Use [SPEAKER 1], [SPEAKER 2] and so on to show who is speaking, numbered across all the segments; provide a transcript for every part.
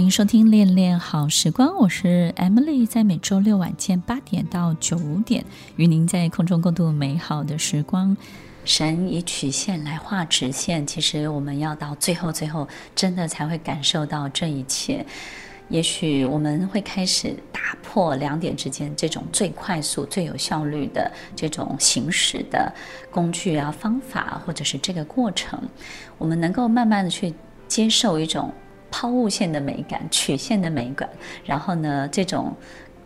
[SPEAKER 1] 欢迎收听《恋恋好时光》，我是 Emily，在每周六晚间八点到九点，与您在空中共度美好的时光。神以曲线来画直线，其实我们要到最后，最后真的才会感受到这一切。也许我们会开始打破两点之间这种最快速、最有效率的这种行驶的工具啊、方法，或者是这个过程，我们能够慢慢的去接受一种抛物线的美感、曲线的美感，然后呢，这种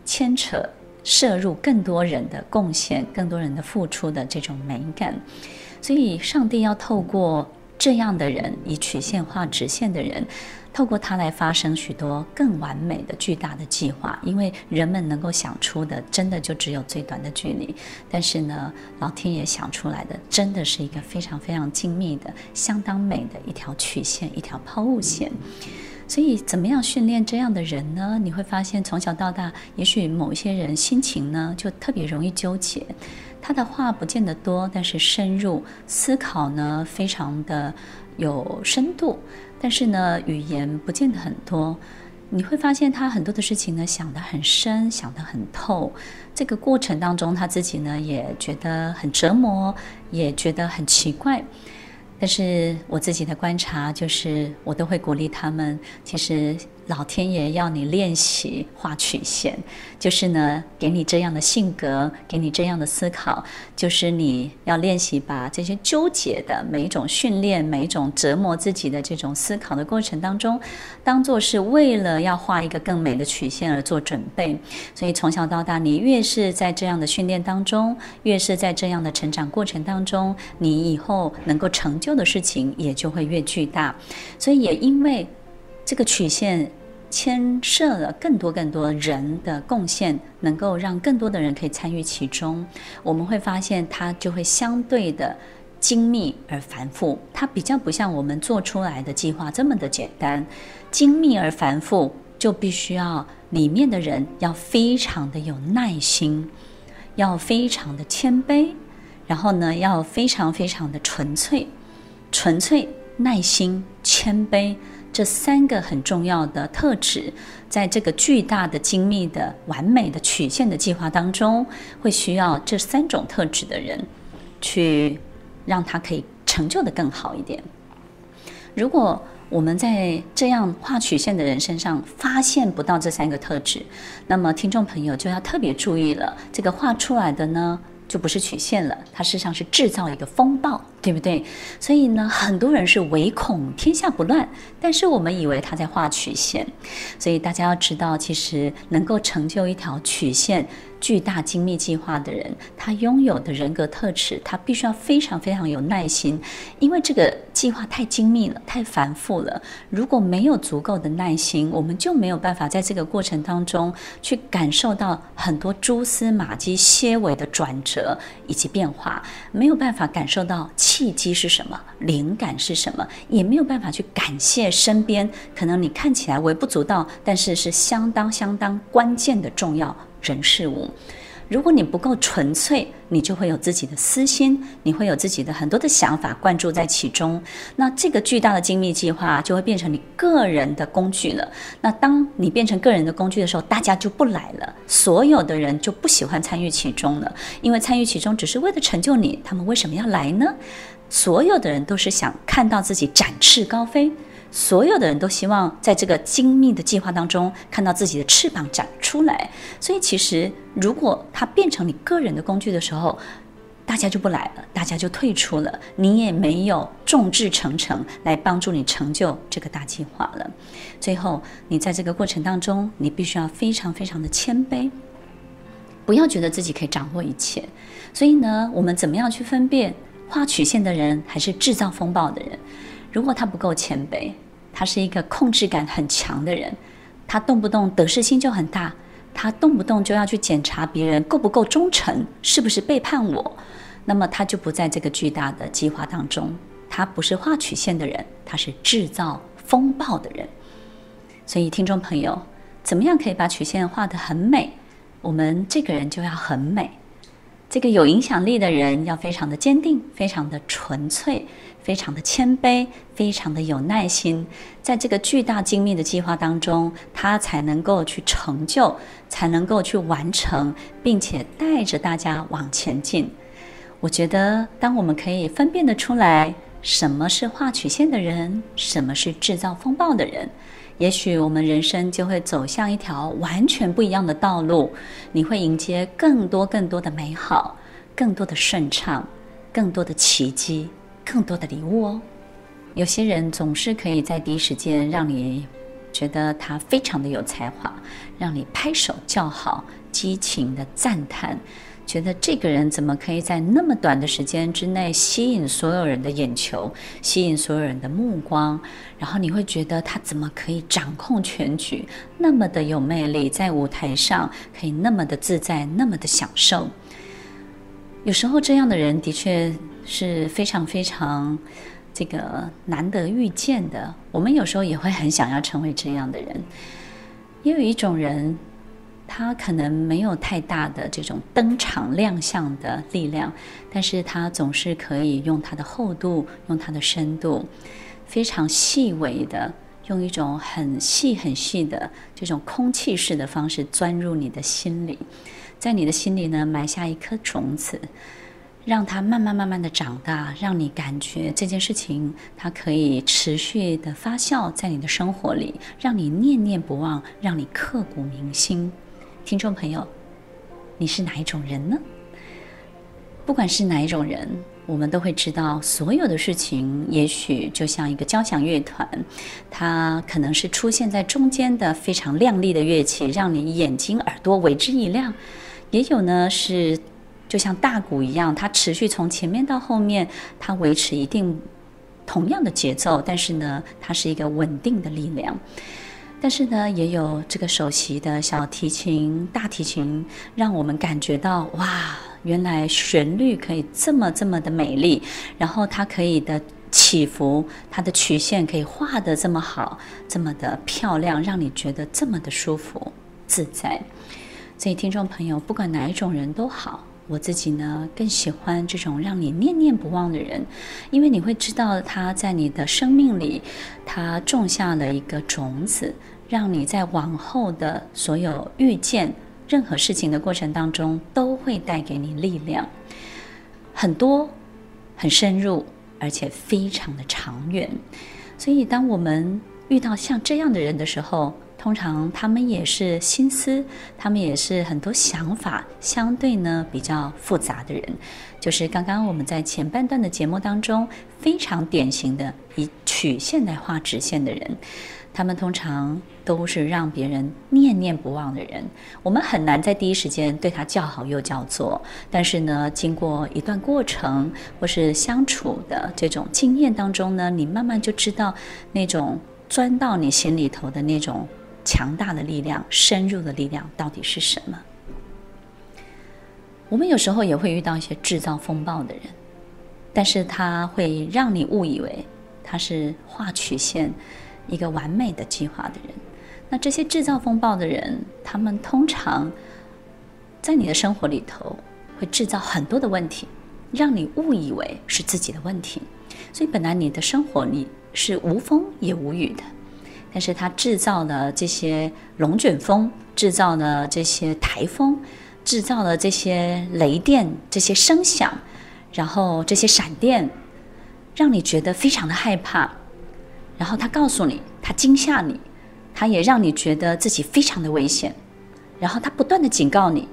[SPEAKER 1] 牵扯、摄入更多人的贡献、更多人的付出的这种美感，所以上帝要透过这样的人，以曲线画直线的人。透过它来发生许多更完美的巨大的计划，因为人们能够想出的，真的就只有最短的距离。但是呢，老天爷想出来的，真的是一个非常非常精密的、相当美的一条曲线，一条抛物线。所以，怎么样训练这样的人呢？你会发现，从小到大，也许某一些人心情呢，就特别容易纠结。他的话不见得多，但是深入思考呢，非常的有深度。但是呢，语言不见得很多，你会发现他很多的事情呢，想得很深，想得很透。这个过程当中，他自己呢也觉得很折磨，也觉得很奇怪。但是我自己的观察就是，我都会鼓励他们，其实。老天爷要你练习画曲线，就是呢，给你这样的性格，给你这样的思考，就是你要练习把这些纠结的每一种训练，每一种折磨自己的这种思考的过程当中，当做是为了要画一个更美的曲线而做准备。所以从小到大，你越是在这样的训练当中，越是在这样的成长过程当中，你以后能够成就的事情也就会越巨大。所以也因为。这个曲线牵涉了更多更多人的贡献，能够让更多的人可以参与其中。我们会发现，它就会相对的精密而繁复。它比较不像我们做出来的计划这么的简单。精密而繁复，就必须要里面的人要非常的有耐心，要非常的谦卑，然后呢，要非常非常的纯粹，纯粹、耐心、谦卑。这三个很重要的特质，在这个巨大的、精密的、完美的曲线的计划当中，会需要这三种特质的人，去让他可以成就得更好一点。如果我们在这样画曲线的人身上发现不到这三个特质，那么听众朋友就要特别注意了。这个画出来的呢，就不是曲线了，它事实上是制造一个风暴。对不对？所以呢，很多人是唯恐天下不乱，但是我们以为他在画曲线。所以大家要知道，其实能够成就一条曲线巨大精密计划的人，他拥有的人格特质，他必须要非常非常有耐心，因为这个计划太精密了，太繁复了。如果没有足够的耐心，我们就没有办法在这个过程当中去感受到很多蛛丝马迹、些微的转折以及变化，没有办法感受到。契机是什么？灵感是什么？也没有办法去感谢身边可能你看起来微不足道，但是是相当相当关键的重要人事物。如果你不够纯粹，你就会有自己的私心，你会有自己的很多的想法灌注在其中。那这个巨大的精密计划就会变成你个人的工具了。那当你变成个人的工具的时候，大家就不来了，所有的人就不喜欢参与其中了，因为参与其中只是为了成就你，他们为什么要来呢？所有的人都是想看到自己展翅高飞。所有的人都希望在这个精密的计划当中看到自己的翅膀长出来，所以其实如果它变成你个人的工具的时候，大家就不来了，大家就退出了，你也没有众志成城来帮助你成就这个大计划了。最后，你在这个过程当中，你必须要非常非常的谦卑，不要觉得自己可以掌握一切。所以呢，我们怎么样去分辨画曲线的人还是制造风暴的人？如果他不够谦卑，他是一个控制感很强的人，他动不动得失心就很大，他动不动就要去检查别人够不够忠诚，是不是背叛我，那么他就不在这个巨大的计划当中。他不是画曲线的人，他是制造风暴的人。所以，听众朋友，怎么样可以把曲线画得很美？我们这个人就要很美。这个有影响力的人要非常的坚定，非常的纯粹，非常的谦卑，非常的有耐心，在这个巨大精密的计划当中，他才能够去成就，才能够去完成，并且带着大家往前进。我觉得，当我们可以分辨得出来，什么是画曲线的人，什么是制造风暴的人。也许我们人生就会走向一条完全不一样的道路，你会迎接更多更多的美好，更多的顺畅，更多的奇迹，更多的礼物哦。有些人总是可以在第一时间让你觉得他非常的有才华，让你拍手叫好，激情的赞叹。觉得这个人怎么可以在那么短的时间之内吸引所有人的眼球，吸引所有人的目光？然后你会觉得他怎么可以掌控全局，那么的有魅力，在舞台上可以那么的自在，那么的享受。有时候这样的人的确是非常非常这个难得遇见的。我们有时候也会很想要成为这样的人。也有一种人。他可能没有太大的这种登场亮相的力量，但是他总是可以用他的厚度，用他的深度，非常细微的，用一种很细很细的这种空气式的方式钻入你的心里，在你的心里呢埋下一颗种子，让它慢慢慢慢的长大，让你感觉这件事情它可以持续的发酵在你的生活里，让你念念不忘，让你刻骨铭心。听众朋友，你是哪一种人呢？不管是哪一种人，我们都会知道，所有的事情也许就像一个交响乐团，它可能是出现在中间的非常亮丽的乐器，让你眼睛耳朵为之一亮；也有呢是就像大鼓一样，它持续从前面到后面，它维持一定同样的节奏，但是呢，它是一个稳定的力量。但是呢，也有这个首席的小提琴、大提琴，让我们感觉到哇，原来旋律可以这么这么的美丽，然后它可以的起伏，它的曲线可以画得这么好，这么的漂亮，让你觉得这么的舒服自在。所以，听众朋友，不管哪一种人都好，我自己呢更喜欢这种让你念念不忘的人，因为你会知道他在你的生命里，他种下了一个种子。让你在往后的所有遇见任何事情的过程当中，都会带给你力量，很多、很深入，而且非常的长远。所以，当我们遇到像这样的人的时候，通常他们也是心思，他们也是很多想法相对呢比较复杂的人。就是刚刚我们在前半段的节目当中，非常典型的以曲线来画直线的人。他们通常都是让别人念念不忘的人，我们很难在第一时间对他叫好又叫座。但是呢，经过一段过程或是相处的这种经验当中呢，你慢慢就知道那种钻到你心里头的那种强大的力量、深入的力量到底是什么。我们有时候也会遇到一些制造风暴的人，但是他会让你误以为他是画曲线。一个完美的计划的人，那这些制造风暴的人，他们通常在你的生活里头会制造很多的问题，让你误以为是自己的问题。所以本来你的生活里是无风也无雨的，但是他制造了这些龙卷风，制造了这些台风，制造了这些雷电、这些声响，然后这些闪电，让你觉得非常的害怕。然后他告诉你，他惊吓你，他也让你觉得自己非常的危险。然后他不断的警告你，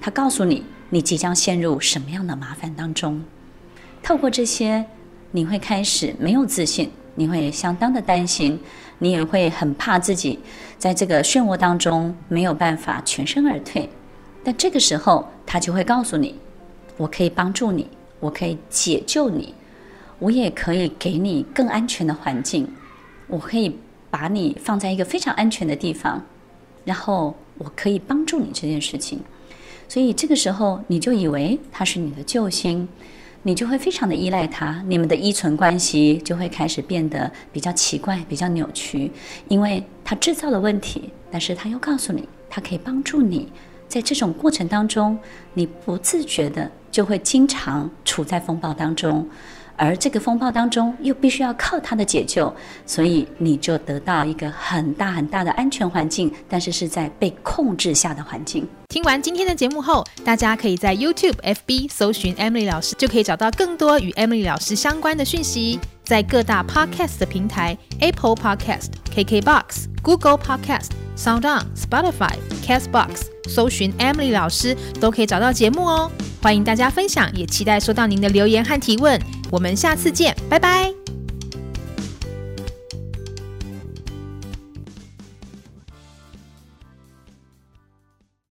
[SPEAKER 1] 他告诉你，你即将陷入什么样的麻烦当中。透过这些，你会开始没有自信，你会相当的担心，你也会很怕自己在这个漩涡当中没有办法全身而退。但这个时候，他就会告诉你，我可以帮助你，我可以解救你。我也可以给你更安全的环境，我可以把你放在一个非常安全的地方，然后我可以帮助你这件事情。所以这个时候你就以为他是你的救星，你就会非常的依赖他，你们的依存关系就会开始变得比较奇怪、比较扭曲，因为他制造了问题，但是他又告诉你他可以帮助你，在这种过程当中，你不自觉的就会经常处在风暴当中。而这个风暴当中，又必须要靠它的解救，所以你就得到一个很大很大的安全环境，但是是在被控制下的环境。
[SPEAKER 2] 听完今天的节目后，大家可以在 YouTube、FB 搜寻 Emily 老师，就可以找到更多与 Emily 老师相关的讯息。在各大 Podcast 的平台，Apple Podcast、KKBox、Google Podcast、SoundOn、Spotify、Castbox，搜寻 Emily 老师都可以找到节目哦。欢迎大家分享，也期待收到您的留言和提问。我们下次见，拜拜。